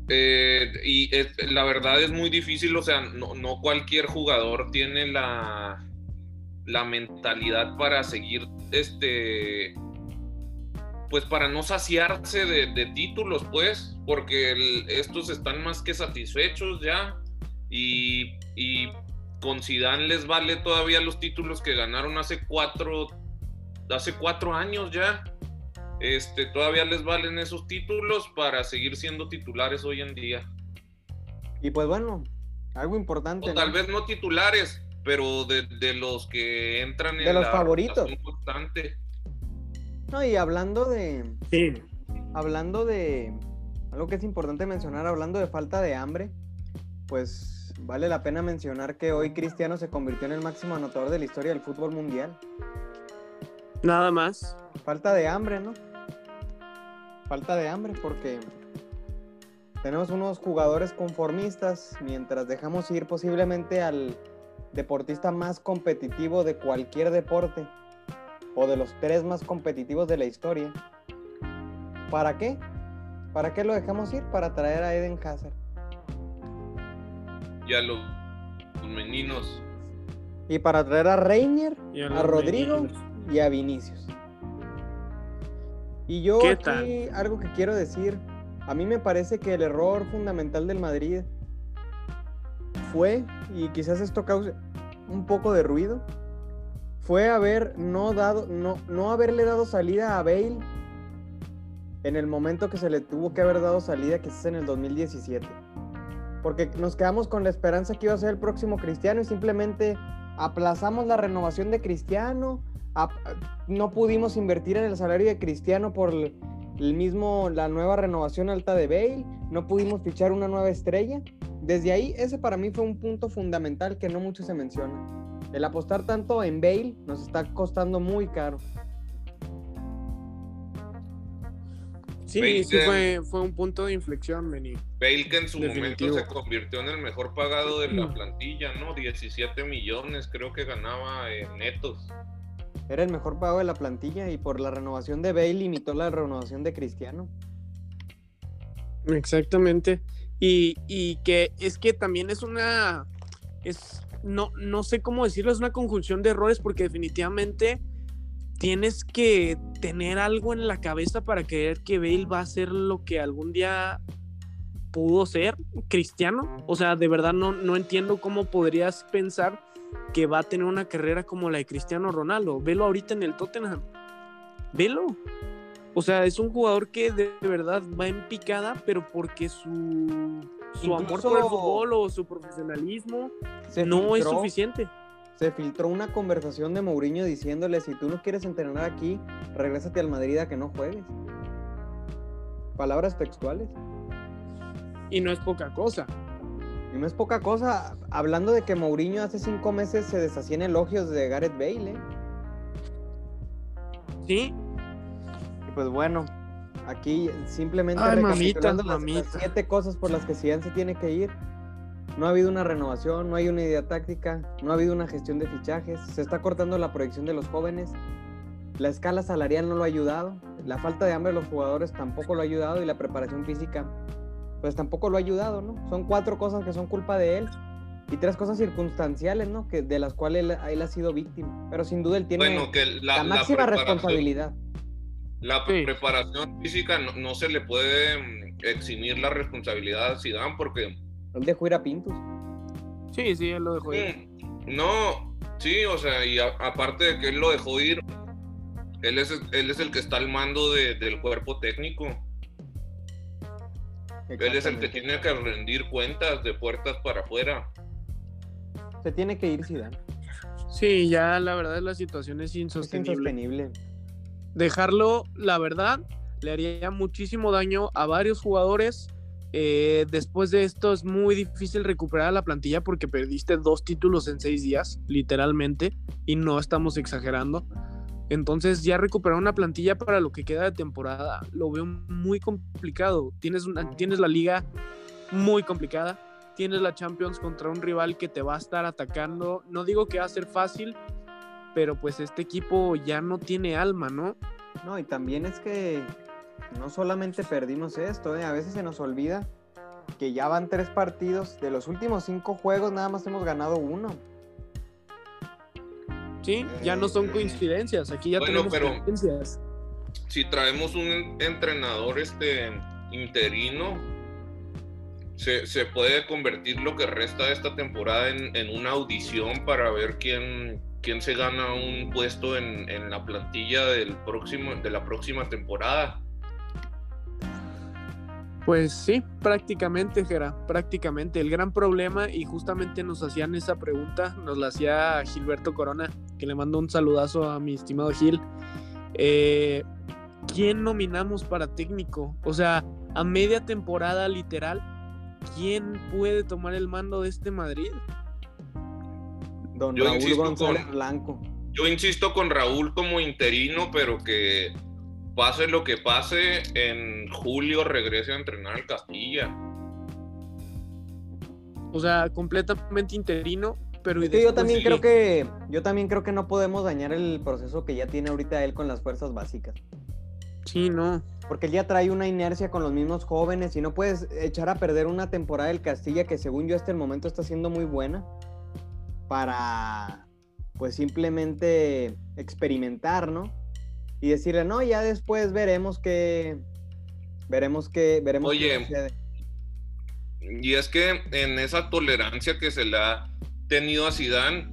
Eh, y la verdad es muy difícil, o sea, no, no cualquier jugador tiene la, la mentalidad para seguir este pues para no saciarse de, de títulos, pues, porque el- estos están más que satisfechos ya y, y con Zidane les vale todavía los títulos que ganaron hace cuatro, hace cuatro años ya. Este, todavía les valen esos títulos para seguir siendo titulares hoy en día.
Y pues bueno, algo importante.
O
¿no?
tal vez no titulares, pero de, de los que entran en
De los
la
favoritos.
constante.
No, y hablando de.
Sí.
Hablando de. Algo que es importante mencionar, hablando de falta de hambre, pues vale la pena mencionar que hoy Cristiano se convirtió en el máximo anotador de la historia del fútbol mundial.
Nada más.
Falta de hambre, ¿no? Falta de hambre porque tenemos unos jugadores conformistas mientras dejamos ir posiblemente al deportista más competitivo de cualquier deporte o de los tres más competitivos de la historia. ¿Para qué? ¿Para qué lo dejamos ir? Para traer a Eden Hazard.
Y a los, los meninos.
Y para traer a Reinier,
Y
a Rodrigo
meninos.
y a Vinicius. Y yo
¿Qué
aquí
tal?
algo que quiero decir, a mí me parece que el error fundamental del Madrid fue, y quizás esto cause un poco de ruido fue haber no dado, no, no haberle dado salida a Bale en el momento que se le tuvo que haber dado salida, que es en el 2017. Porque nos quedamos con la esperanza que iba a ser el próximo Cristiano y simplemente aplazamos la renovación de Cristiano, no pudimos invertir en el salario de Cristiano por el, mismo, la nueva renovación alta de Bale, no pudimos fichar una nueva estrella. Desde ahí, ese para mí fue un punto fundamental que no mucho se menciona. El apostar tanto en Bale nos está costando muy caro.
Sí, sí fue, fue, un punto de inflexión, Benny.
Bale que en su momento se convirtió en el mejor pagado de la plantilla, ¿no? 17 millones creo que ganaba en netos.
Era el mejor pago de la plantilla y por la renovación de Bale limitó la renovación de Cristiano.
Exactamente. Y, que es que también es una... Es, no, no sé cómo decirlo, es una conjunción de errores porque definitivamente tienes que tener algo en la cabeza para creer que Bale va a ser lo que algún día pudo ser cristiano. O sea, de verdad no, no entiendo cómo podrías pensar que va a tener una carrera como la de Cristiano Ronaldo. Velo ahorita en el Tottenham. Velo. O sea, es un jugador que de verdad va en picada, pero porque su su amor por el fútbol o su profesionalismo no es suficiente.
Se filtró una conversación de Mourinho diciéndole, si tú no quieres entrenar aquí, regrésate al Madrid a que no juegues. Palabras textuales.
Y no es poca cosa.
Y no es poca cosa. Hablando de que Mourinho hace cinco meses se deshacía en elogios de Gareth Bale. ¿eh?
Sí.
Pues bueno, Aquí simplemente Ay, recapitulando las, siete cosas por las que Zidane se tiene que ir. No ha habido una renovación, no hay una idea táctica, no ha habido una gestión de fichajes, se está cortando la proyección de los jóvenes, la escala salarial no lo ha ayudado, la falta de hambre de los jugadores tampoco lo ha ayudado y la preparación física pues tampoco lo ha ayudado, ¿no? Son cuatro cosas que son culpa de él y tres cosas circunstanciales, ¿no? Que de las cuales él, ha sido víctima, pero sin duda él tiene la, máxima responsabilidad.
La preparación física no, se le puede mm, eximir la responsabilidad a Zidane porque...
Él dejó ir a Pintus.
Sí, sí, él lo dejó ir.
Mm, no, sí, o sea, y aparte de que él lo dejó ir, él es, él es el que está al mando del cuerpo técnico. Él es el que tiene que rendir cuentas de puertas para afuera.
Se tiene que ir Zidane.
Sí, ya la verdad la situación es insostenible. Es insostenible dejarlo, la verdad, le haría muchísimo daño a varios jugadores. Eh, después de esto es muy difícil recuperar la plantilla porque perdiste dos títulos en seis días, literalmente, y no estamos exagerando. Entonces ya recuperar una plantilla para lo que queda de temporada lo veo muy complicado. Tienes, una, tienes la liga muy complicada, tienes la Champions contra un rival que te va a estar atacando. No digo que va a ser fácil, pero pues este equipo ya no tiene alma, ¿no?
No, y también es que no solamente perdimos esto, ¿eh? a veces se nos olvida que ya van tres partidos, de los últimos cinco juegos nada más hemos ganado uno.
Sí, ya no son coincidencias, aquí ya tenemos coincidencias.
Si traemos un entrenador este interino, se, puede convertir lo que resta de esta temporada en, en una audición para ver quién, quién se gana un puesto en, la plantilla del próximo, de la próxima temporada.
Pues sí, prácticamente, Gera, prácticamente. El gran problema, y justamente nos hacían esa pregunta, nos la hacía Gilberto Corona, que le mando un saludazo a mi estimado Gil. Eh, ¿Quién nominamos para técnico? O sea, a media temporada literal, ¿quién puede tomar el mando de este Madrid?
Don yo Raúl González Blanco.
Yo insisto con Raúl como interino, pero que pase lo que pase, en julio regrese a entrenar al Castilla.
O sea, completamente interino, pero
yo también creo que yo también creo que no podemos dañar el proceso que ya tiene ahorita él con las fuerzas básicas.
Sí, no.
Porque él ya trae una inercia con los mismos jóvenes y no puedes echar a perder una temporada del Castilla que según yo hasta el momento está siendo muy buena para pues simplemente experimentar, ¿no? Y decirle, no, ya después veremos que veremos que veremos
Oye, y es que en esa tolerancia que se le ha tenido a Zidane,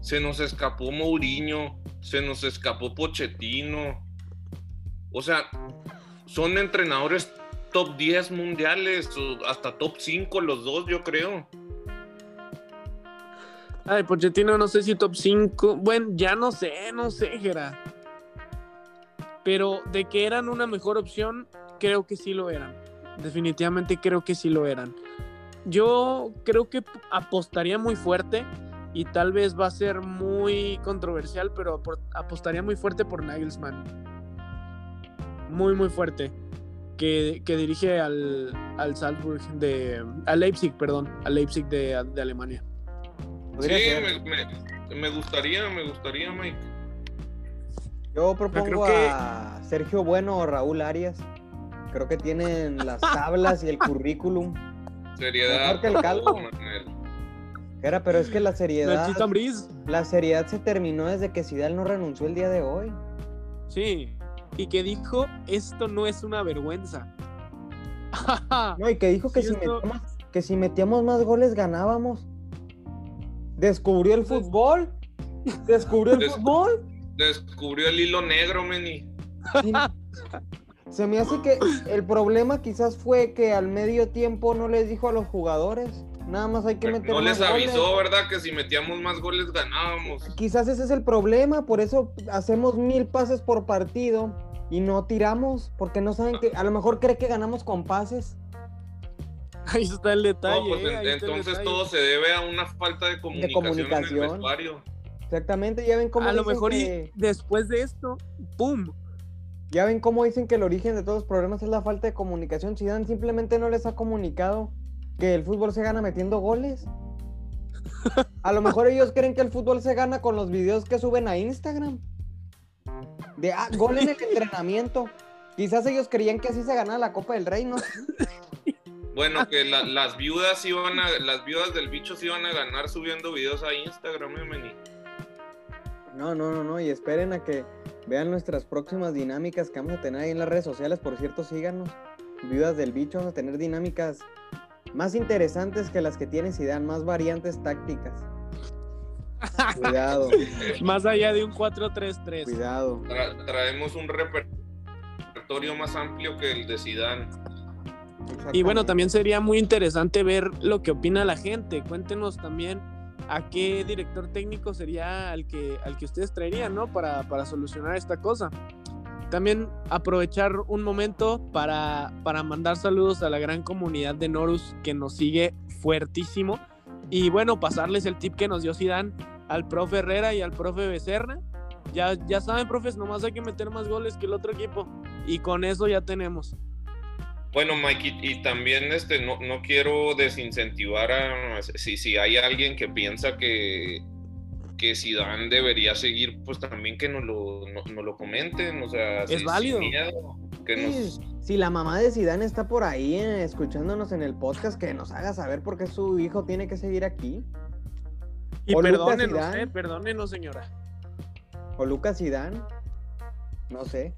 se nos escapó Mourinho, se nos escapó Pochettino. O sea, son entrenadores top 10 mundiales, hasta top 5 los dos, yo creo.
Ay, Pochettino, no sé si top 5. Bueno, ya no sé, no sé, Gera. Pero de que eran una mejor opción, creo que sí lo eran. Definitivamente creo que sí lo eran. Yo creo que apostaría muy fuerte y tal vez va a ser muy controversial, pero apostaría muy fuerte por Nagelsmann. Muy, muy fuerte. Que, dirige al, al Salzburg de. al Leipzig, perdón. Al Leipzig de, Alemania.
Sí, me, gustaría, me gustaría, Mike.
Yo propongo a Sergio Bueno o Raúl Arias. Creo que tienen las tablas y el currículum.
Seriedad.
Mejor que el calvo. Era, pero es que la seriedad. La seriedad se terminó desde que Zidane no renunció el día de hoy.
Sí. Y que dijo, esto no es una vergüenza.
no, y que dijo que, si metíamos, que si metíamos más goles ganábamos. Descubrió el fútbol. Descubrió el fútbol.
Descubrió el hilo negro, Meni.
Se me hace que el problema quizás fue que al medio tiempo no les dijo a los jugadores. Nada más hay que meter
No les avisó, ¿verdad? Que si metíamos más goles ganábamos.
Quizás ese es el problema, por eso hacemos mil pases por partido y no tiramos, porque no saben que a lo mejor cree que ganamos con pases.
Ahí está el detalle.
Pues,
eh,
entonces todo se debe a una falta de comunicación, en el vestuario.
Exactamente, ya ven cómo.
A lo mejor y después de esto, ¡pum!
Ya ven cómo dicen que el origen de todos los problemas es la falta de comunicación. Zidane simplemente no les ha comunicado que el fútbol se gana metiendo goles. A lo mejor ellos creen que el fútbol se gana con los videos que suben a Instagram. De ah, gol en el entrenamiento. Quizás ellos creían que así se ganaba la Copa del Rey, ¿no?
Bueno, que las viudas iban a, las viudas del bicho se iban a ganar subiendo videos a Instagram, ¿eh,
No, no, no, no, y esperen a que vean nuestras próximas dinámicas que vamos a tener ahí en las redes sociales. Por cierto, síganos. Viudas del bicho, vamos a tener dinámicas más interesantes que las que tiene dan más variantes tácticas. Cuidado.
más allá de un 4-3-3.
Cuidado.
traemos un repertorio más amplio que el de Zidane.
Y bueno, también sería muy interesante ver lo que opina la gente. Cuéntenos también a qué director técnico sería al que, al que ustedes traerían, ¿no? Para, para solucionar esta cosa. También aprovechar un momento para, para mandar saludos a la gran comunidad de Norus que nos sigue fuertísimo. Y bueno, pasarles el tip que nos dio Zidane al profe Herrera y al profe Becerra. Ya, ya saben, profes, nomás hay que meter más goles que el otro equipo. Y con eso ya tenemos.
Bueno, Mike, y, también este, no, no, quiero desincentivar a si, si hay alguien que piensa que, que Zidane debería seguir, pues también que nos lo, no, lo comenten, o sea,
es válido.
Si la mamá de Zidane está por ahí eh, escuchándonos en el podcast, que nos haga saber por qué su hijo tiene que seguir aquí.
Y perdónenos, eh, perdónenos, señora.
O Lucas Zidane, no sé.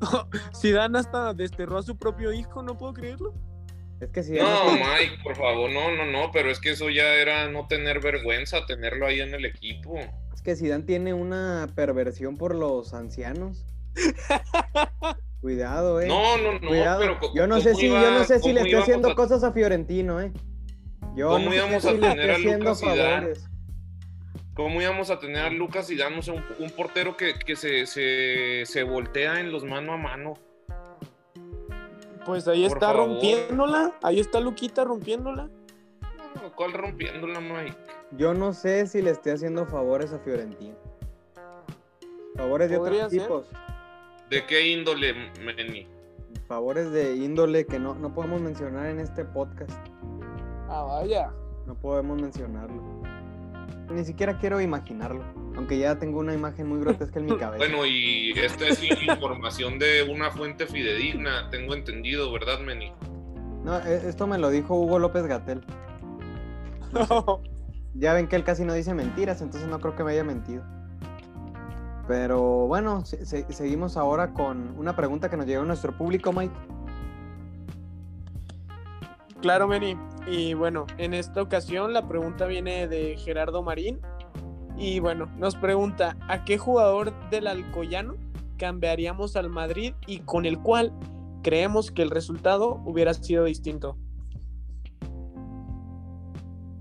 Zidane hasta desterró a su propio hijo, no puedo creerlo.
Es que
No, Mike, por favor, no, no, no, pero es que eso ya era no tener vergüenza, tenerlo ahí en el equipo.
Es que Zidane tiene una perversión por los ancianos. Cuidado, eh.
No, no, no,
Pero, yo no sé si, yo no sé si le estoy haciendo cosas a Fiorentino, eh.
Yo ¿Cómo íbamos a tener a Lucas Zidane? ¿Cómo íbamos a tener a Lucas y damos un, un portero que, se, voltea en los mano a mano?
Pues ahí está rompiéndola, ahí está Luquita rompiéndola.
¿Cuál rompiéndola, Mike?
Yo no sé si le estoy haciendo favores a Fiorentina. Favores de otros tipos.
¿De qué índole, Meni?
Favores de índole que no, no podemos mencionar en este podcast.
Ah, vaya.
No podemos mencionarlo. Ni siquiera quiero imaginarlo, aunque ya tengo una imagen muy grotesca en mi cabeza.
Bueno, y esta es información de una fuente fidedigna, tengo entendido, ¿verdad, Meni?
No, e, esto me lo dijo Hugo López Gatel. Ya ven que él casi no dice mentiras, entonces no creo que me haya mentido. Pero bueno, seguimos ahora con una pregunta que nos llegó a nuestro público, Mike.
Claro, Meni. Y bueno, en esta ocasión la pregunta viene de Gerardo Marín Y bueno, nos pregunta, ¿a qué jugador del Alcoyano cambiaríamos al Madrid y con el cual creemos que el resultado hubiera sido distinto?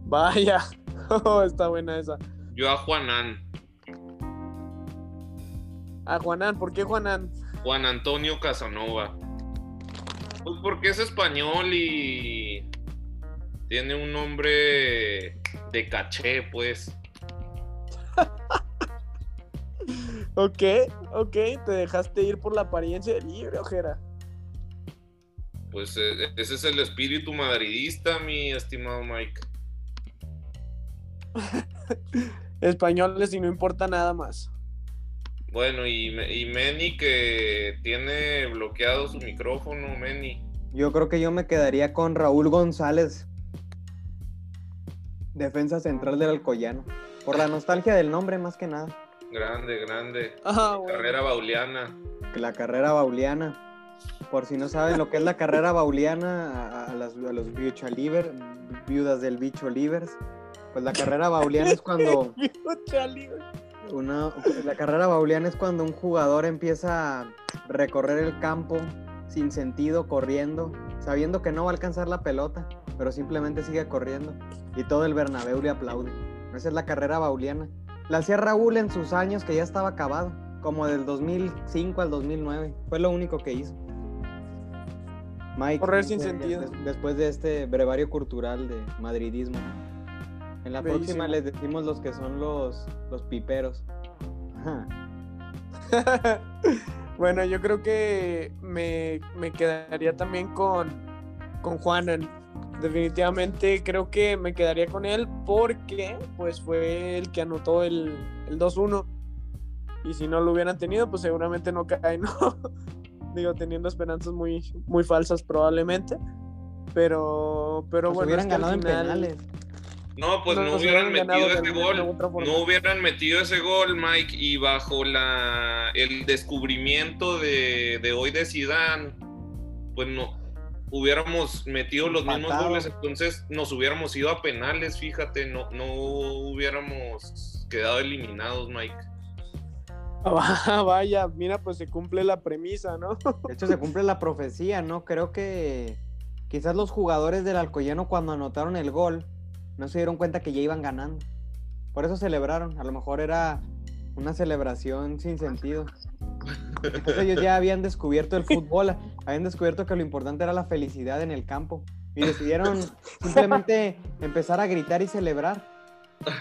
Vaya, oh, está buena esa.
Yo a Juanán.
A Juanán, ¿por qué Juanán?
Juan Antonio Casanova. Pues porque es español y tiene un nombre de caché, pues.
Ok, ok, te dejaste ir por la apariencia libre, ojera.
Pues eh, ese es el espíritu madridista, mi estimado Mike.
Españoles y no importa nada más.
Bueno, y, Me- y Meni que tiene bloqueado su micrófono, Meni.
Yo creo que yo me quedaría con Raúl González, defensa central del Alcoyano. Por la nostalgia del nombre, más que nada.
Grande, grande.
Ah, bueno.
Carrera bauliana.
La carrera bauliana. Por si no saben lo que es la carrera bauliana, a, a las, a los liber, viudas del bicho livers. Pues la carrera bauliana es cuando. una, la carrera bauliana es cuando un jugador empieza a recorrer el campo sin sentido, corriendo, sabiendo que no va a alcanzar la pelota, pero simplemente sigue corriendo y todo el Bernabéu le aplaude. Esa es la carrera bauliana. La hacía Raúl en sus años que ya estaba acabado, como del 2005 al 2009. Fue lo único que hizo. Mike,
Correr sin sentido.
des- después de este brevario cultural de madridismo. En la
Bellísimo.
próxima les decimos los que son los, los piperos.
Bueno, yo creo que me, me quedaría también con, con Juanan. Definitivamente creo que me quedaría con él porque pues fue el que anotó el, el 2-1. Y si no lo hubieran tenido, pues seguramente no cae, ¿no? Digo, teniendo esperanzas muy, muy falsas probablemente. Pero, pero
Nos
bueno,
hubieran
es que al
ganado en penales.
No, pues
No
hubieran metido ese gol. No hubieran metido ese gol, Mike, y bajo la el descubrimiento de, de hoy de Zidane, pues no hubiéramos metido los mismos goles, entonces nos hubiéramos ido a penales, fíjate, no, no hubiéramos quedado eliminados, Mike.
Ah, Vaya, mira, pues se cumple la premisa, ¿no?
De hecho, se cumple la profecía, ¿no? Creo que quizás los jugadores del Alcoyano cuando anotaron el gol no se dieron cuenta que ya iban ganando. Por eso celebraron. A lo mejor era una celebración sin sentido. Entonces ellos ya habían descubierto el fútbol, habían descubierto que lo importante era la felicidad en el campo. Y decidieron simplemente empezar a gritar y celebrar.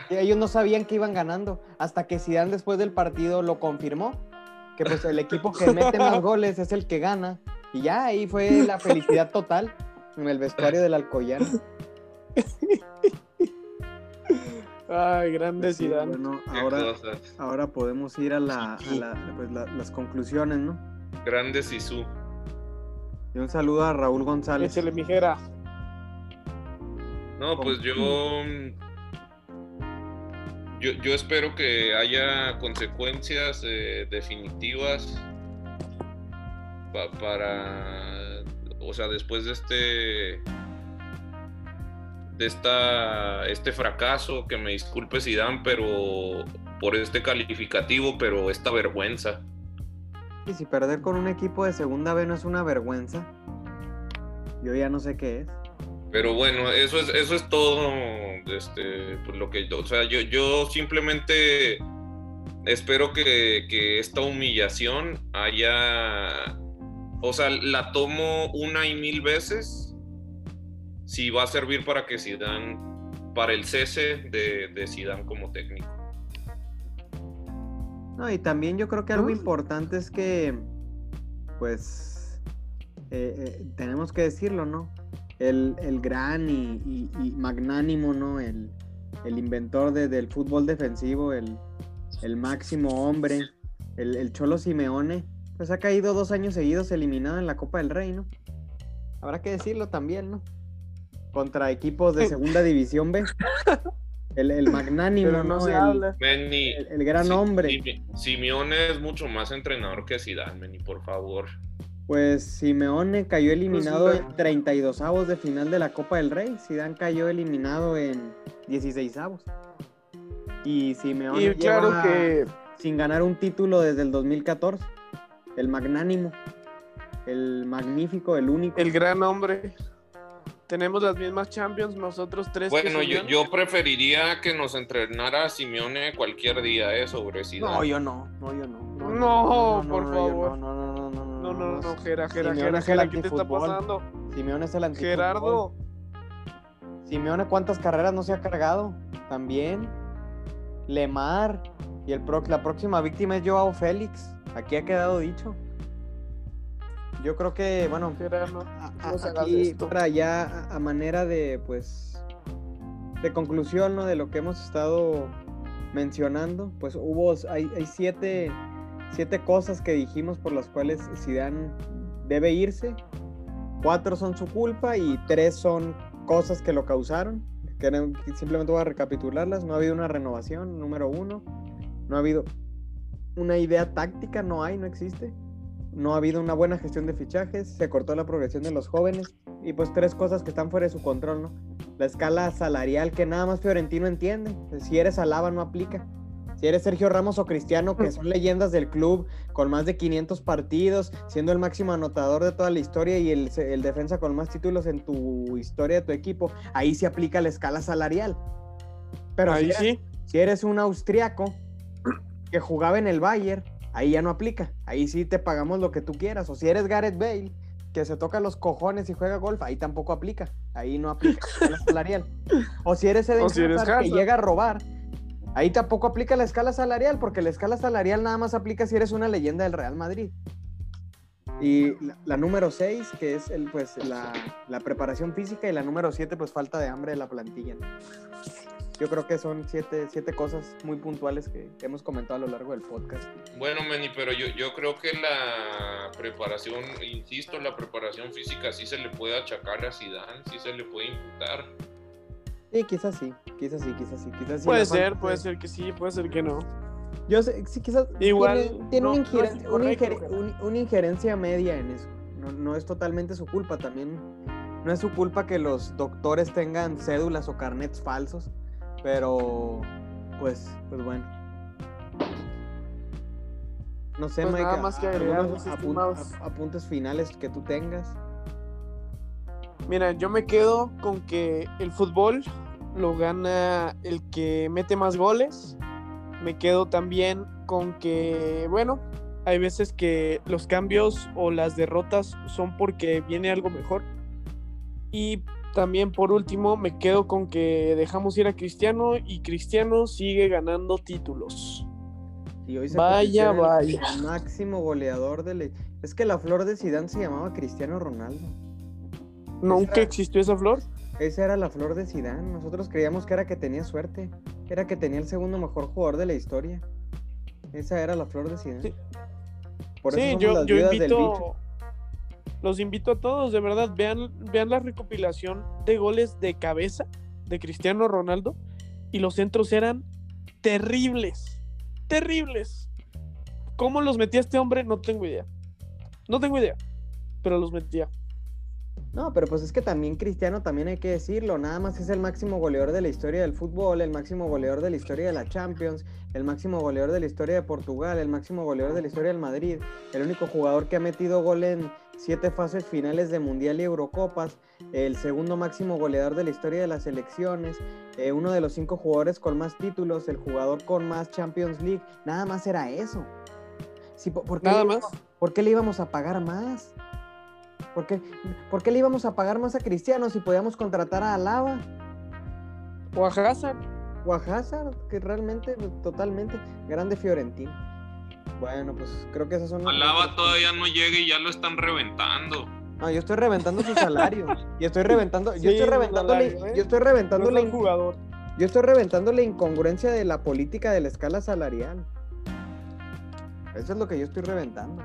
Y ellos no sabían que iban ganando, hasta que Zidane después del partido lo confirmó, que pues el equipo que mete más goles es el que gana. Y ya ahí fue la felicidad total en el vestuario del Alcoyano.
Ay, grande
Sí,
Zidane.
bueno, ahora, ahora podemos ir a, la, a la- pues, la- las conclusiones, ¿no?
Grande Sisu.
Y un saludo a Raúl González.
Échale mijera.
No, pues yo, yo. Yo espero que haya consecuencias eh, definitivas pa- para. O sea, después de este. De esta, este fracaso, que me disculpe Zidane, pero por este calificativo, pero esta vergüenza.
Y si perder con un equipo de segunda B no es una vergüenza, yo ya no sé qué es.
Pero bueno, eso es, eso es todo. Este, pues lo que, o sea, yo, yo simplemente espero que, que esta humillación haya, o sea, la tomo una y mil veces. Si va a servir para que Zidane, para el cese de, de Zidane como técnico.
No, y también yo creo que algo importante es que, pues, eh, eh, tenemos que decirlo, ¿no? El, el gran y, y- y magnánimo, ¿no? El, el inventor de- del fútbol defensivo, el, el máximo hombre, el, el Cholo Simeone, pues ha caído dos años seguidos eliminado en la Copa del Rey, ¿no? Habrá que decirlo también, ¿no? Contra equipos de segunda división B. El, el magnánimo,
Pero no
¿no?
se
El-
habla.
El, el gran
Si-
hombre.
Sime- Simeone es mucho más entrenador que Zidane, Meni, por favor.
Pues Simeone cayó eliminado
Pues,
en 32 avos de final de la Copa del Rey. Zidane cayó eliminado en 16 avos. Y Simeone
Y claro
lleva
que
sin ganar un título desde el 2014. El magnánimo, el magnífico, el único.
el gran hombre. Tenemos las mismas Champions, nosotros tres. que
Bueno, yo, yo preferiría que nos entrenara Simeone cualquier día, ¿eh? Sobre Zidane.
No, yo no, no, yo no.
No, por
yo
favor.
No, no, no, no, no,
No, no, no, no, Jera,
es el
Jera, ¿qué te está pasando?
Simeone es el antifútbol.
Gerardo,
Simeone, ¿cuántas carreras no se ha cargado? También. Lemar. Y el pro- la próxima víctima es Joao Félix. Aquí ha quedado dicho. Yo creo que, bueno, a- aquí para ya a, manera de, pues, de conclusión, ¿no? De lo que hemos estado mencionando, pues hubo, hay, hay siete, siete cosas que dijimos por las cuales Zidane debe irse. Cuatro son su culpa y tres son cosas que lo causaron. Que simplemente voy a recapitularlas. No ha habido una renovación, número uno. No ha habido una idea táctica, no hay, no existe. No ha habido una buena gestión de fichajes, se cortó la progresión de los jóvenes y pues tres cosas que están fuera de su control, ¿no? La escala salarial que nada más Fiorentino entiende. Si eres Alaba no aplica. Si eres Sergio Ramos o Cristiano, que son leyendas del club, con más de 500 partidos, siendo el máximo anotador de toda la historia y el, el defensa con más títulos en tu historia de tu equipo, ahí se aplica la escala salarial. Pero si
ahí
eres-
sí.
si eres un austriaco que jugaba en el Bayern, ahí ya no aplica. Ahí sí te pagamos lo que tú quieras. O si eres Gareth Bale, que se toca los cojones y juega golf, ahí tampoco aplica. Ahí no aplica la escala salarial. O si eres Eden
si eres
Hazard, que llega a robar, ahí tampoco aplica la escala salarial, porque la escala salarial nada más aplica si eres una leyenda del Real Madrid. Y la, la número 6, que es el, pues, la, la preparación física, y la número 7, pues falta de hambre de la plantilla. Yo creo que son siete, siete cosas muy puntuales que hemos comentado a lo largo del podcast.
Bueno, Manny, pero yo, yo creo que la preparación, insisto, la preparación física sí se le puede achacar a Zidane, sí se le puede imputar.
Sí, quizás sí, quizás sí, quizás sí. Quizás sí
Puede ser, puede ser que sí, puede ser que no.
Yo sé, sí, quizás
Igual,
tiene, tiene
no,
una,
no
una ingeren- un- una injerencia media en eso. No, no es totalmente su culpa, también no es su culpa que los doctores tengan cédulas o carnets falsos, pero pues, pues bueno. No sé,
Pues
Mike,
nada más que agregar,
apun- apuntes finales que tú tengas.
Mira, yo me quedo con que el fútbol lo gana el que mete más goles. Me quedo también con que, bueno, hay veces que los cambios o las derrotas son porque viene algo mejor. Y también por último me quedo con que dejamos ir a Cristiano y Cristiano sigue ganando títulos.
Y hoy se
Vaya,
en el
vaya.
máximo goleador de la... Es que la flor de Zidane se llamaba Cristiano Ronaldo.
Nunca existió esa flor.
Esa era la flor de Zidane. Nosotros creíamos que era que tenía suerte. Era que tenía el segundo mejor jugador de la historia. Esa era la flor de Zidane.
Sí.
Por eso
Sí, yo,
las
yo
viudas del bicho.
Los invito a todos, de verdad, vean, vean la recopilación de goles de cabeza de Cristiano Ronaldo y los centros eran terribles, terribles. ¿Cómo los metía este hombre? No tengo idea. No tengo idea, pero los metía.
No, pero pues es que también Cristiano, también hay que decirlo, nada más es el máximo goleador de la historia del fútbol, el máximo goleador de la historia de la Champions, el máximo goleador de la historia de Portugal, el máximo goleador de la historia del Madrid, el único jugador que ha metido gol en siete fases finales de Mundial y Eurocopas, el segundo máximo goleador de la historia de las selecciones, eh, uno de los cinco jugadores con más títulos, el jugador con más Champions League, nada más era eso. Sí, ¿por- por qué
Nada
le
más.
íbamos- ¿Por qué le íbamos a pagar más? ¿Por qué, por qué le íbamos a pagar más a Cristiano si podíamos contratar a Alaba
O a Hazard.
o a Hazard? Que realmente, totalmente, grande Fiorentino. Bueno, pues creo que esas son... las-
Alaba todavía no llega y ya lo están reventando.
No, yo estoy reventando su salario. y estoy reventando... yo estoy reventando...
salario, ¿eh?
Yo estoy reventando
No jugador.
Yo estoy reventando la incongruencia de la política de la escala salarial. Eso es lo que yo estoy reventando.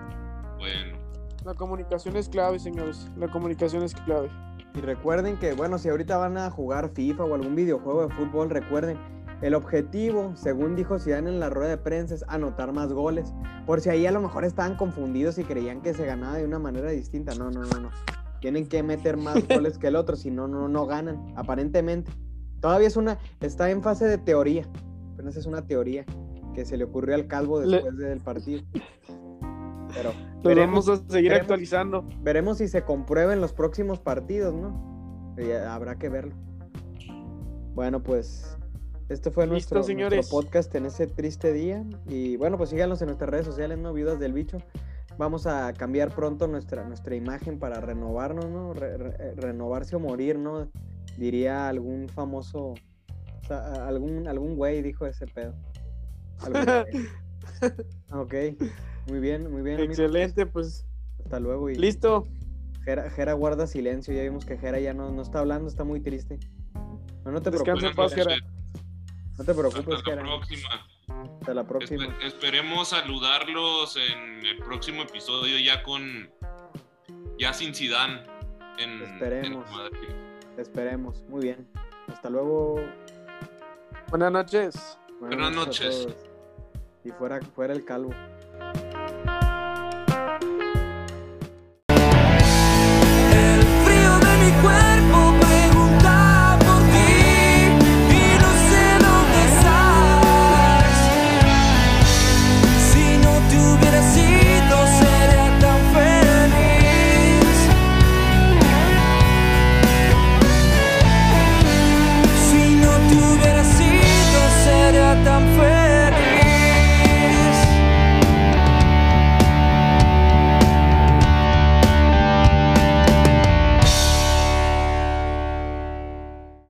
Bueno,
La comunicación es clave, señores. La comunicación es clave.
Y recuerden que, bueno, si ahorita van a jugar FIFA o algún videojuego de fútbol, recuerden, el objetivo, según dijo Zidane en la rueda de prensa, es anotar más goles. Por si ahí a lo mejor estaban confundidos y creían que se ganaba de una manera distinta. No, no, no, no. Tienen que meter más goles que el otro, si no, no, no ganan, aparentemente. Todavía es una, está en fase de teoría. apenas es una teoría que se le ocurrió al calvo
Le-
después del partido. Pero veremos,
vamos a seguir
veremos.
actualizando.
veremos si se comprueba en los próximos partidos, ¿no? Y habrá que verlo. Bueno, pues este fue
Listo,
nuestro,
señores.
nuestro podcast en ese triste día. Y bueno, pues síganos en nuestras redes sociales, ¿no? Viudas del Bicho. Vamos a cambiar pronto nuestra, nuestra imagen para renovarnos, ¿no? Re- re- renovarse o morir, ¿no? Diría algún famoso, o sea, a- algún, algún güey dijo ese pedo. Ok, muy bien, muy bien. amigos.
Excelente, pues
Hasta luego. Y
listo.
Jera, Jera guarda silencio, ya vimos que Jera ya no, no está hablando, está muy triste. No, no te
Descansa en paz,
Jera. No te
Hasta
preocupes,
la
Jera.
próxima.
Hasta la próxima.
Espe- esperemos saludarlos en el próximo episodio ya con ya sin Zidane en,
Esperemos.
en Madrid.
Esperemos. Muy bien. Hasta luego.
Buenas noches.
Buenas noches.
todos. Y fuera, fuera el calvo.